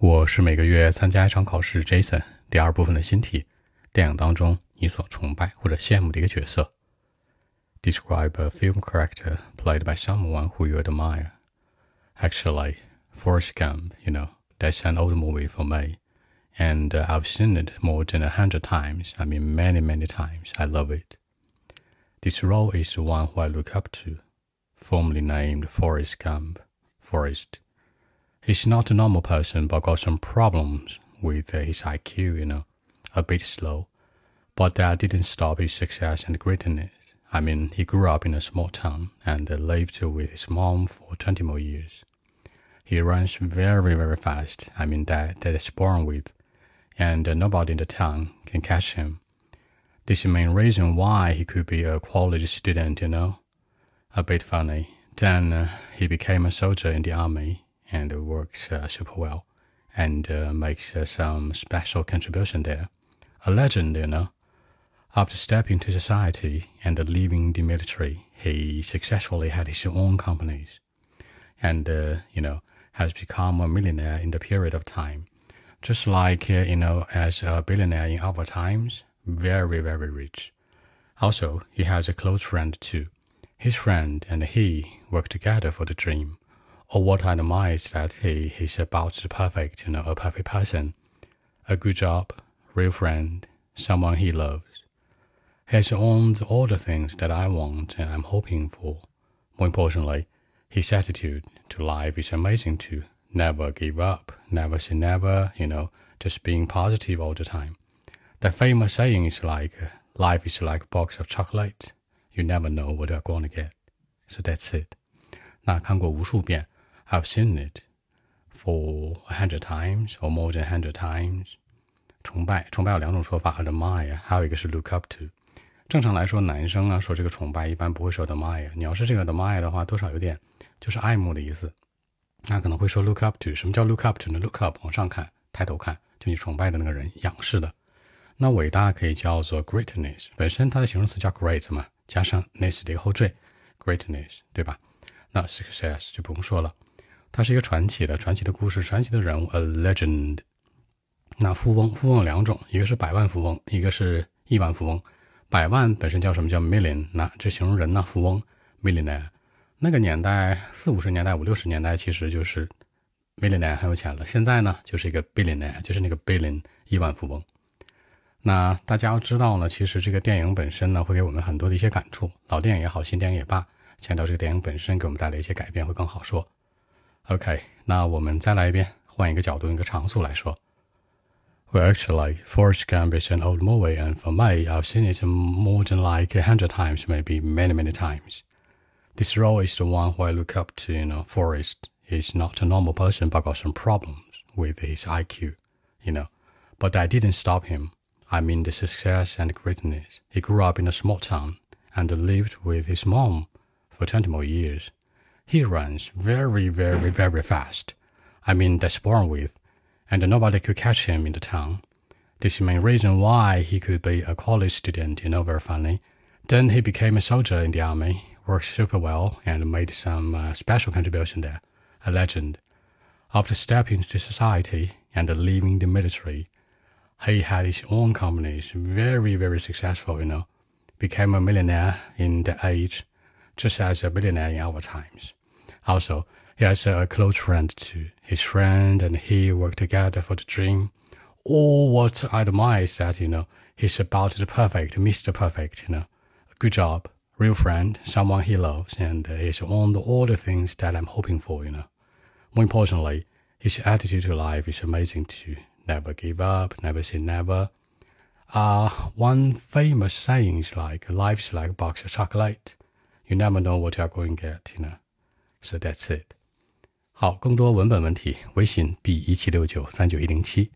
我是每个月参加一场考试，Jason。第二部分的新题：电影当中你所崇拜或者羡慕的一个角色。Describe a film character played by someone who you admire. Actually, Forrest Gump, you know, that's an old movie for me, and uh, I've seen it more than a hundred times. I mean, many, many times. I love it. This role is the one who I look up to, formerly named Forrest Gump. Forrest He's not a normal person, but got some problems with uh, his IQ, you know, a bit slow. But that didn't stop his success and greatness. I mean, he grew up in a small town and uh, lived with his mom for 20 more years. He runs very, very fast. I mean, that, that is born with. And uh, nobody in the town can catch him. This is the main reason why he could be a college student, you know. A bit funny. Then uh, he became a soldier in the army and works uh, super well and uh, makes uh, some special contribution there. A legend, you know. After stepping into society and leaving the military, he successfully had his own companies and, you know, has become a millionaire in the period of time. Just like, you know, as a billionaire in our times, very, very rich. Also, he has a close friend too. His friend and he work together for the dream or what I admire is that he he's about the perfect, you know, a perfect person, a good job, real friend, someone he loves. He has owned all the things that I want and I'm hoping for. More importantly, his attitude to life is amazing too. Never give up, never say never, you know, just being positive all the time. The famous saying is like, life is like a box of chocolate. You never know what you're going to get. So that's it. 那看过无数遍。 I've seen it for a hundred times or more than a hundred times。崇拜，崇拜有两种说法，admire，还有一个是 look up to。正常来说，男生呢说这个崇拜一般不会说 admire。你要是这个 admire 的话，多少有点就是爱慕的意思。那可能会说 look up to。什么叫 look up to 呢？look up 往上看，抬头看，就你崇拜的那个人，仰视的。那伟大可以叫做 greatness，本身它的形容词叫 great 嘛，加上 ness 的一个后缀，greatness，对吧？那 success 就不用说了。它是一个传奇的传奇的故事，传奇的人物，a legend。那富翁，富翁有两种，一个是百万富翁，一个是亿万富翁。百万本身叫什么叫 million？那这形容人呢？富翁，millionaire。那个年代，四五十年代、五六十年代，其实就是 millionaire 很有钱了。现在呢，就是一个 billionaire，就是那个 billion 亿万富翁。那大家要知道呢，其实这个电影本身呢，会给我们很多的一些感触。老电影也好，新电影也罢，强调这个电影本身给我们带来一些改变，会更好说。OK，那我们再来一遍，换一个角度，一个常速来说。Well, actually, Forrest Gump is an old movie, and for me, I've seen it more than like a hundred times, maybe many, many times. This role is the one who I look up to. You know, Forrest is not a normal person, but got some problems with his IQ. You know, but I didn't stop him. I mean, the success and greatness. He grew up in a small town and lived with his mom for 20 more years. He runs very, very, very fast. I mean, that's born with, and nobody could catch him in the town. This is main reason why he could be a college student, you know, very funny. Then he became a soldier in the army, worked super well, and made some uh, special contribution there. A legend. After stepping into society and leaving the military, he had his own companies, very, very successful, you know. Became a millionaire in the age, just as a billionaire in our times. Also, he has a close friend too. His friend and he work together for the dream. All what I admire is that, you know, he's about the perfect, Mr. Perfect, you know. Good job, real friend, someone he loves, and he's on all the things that I'm hoping for, you know. More importantly, his attitude to life is amazing too. Never give up, never say never. Uh, one famous saying is like, life's like a box of chocolate. You never know what you're going to get, you know. So that's it。好，更多文本问题，微信 b 一七六九三九一零七。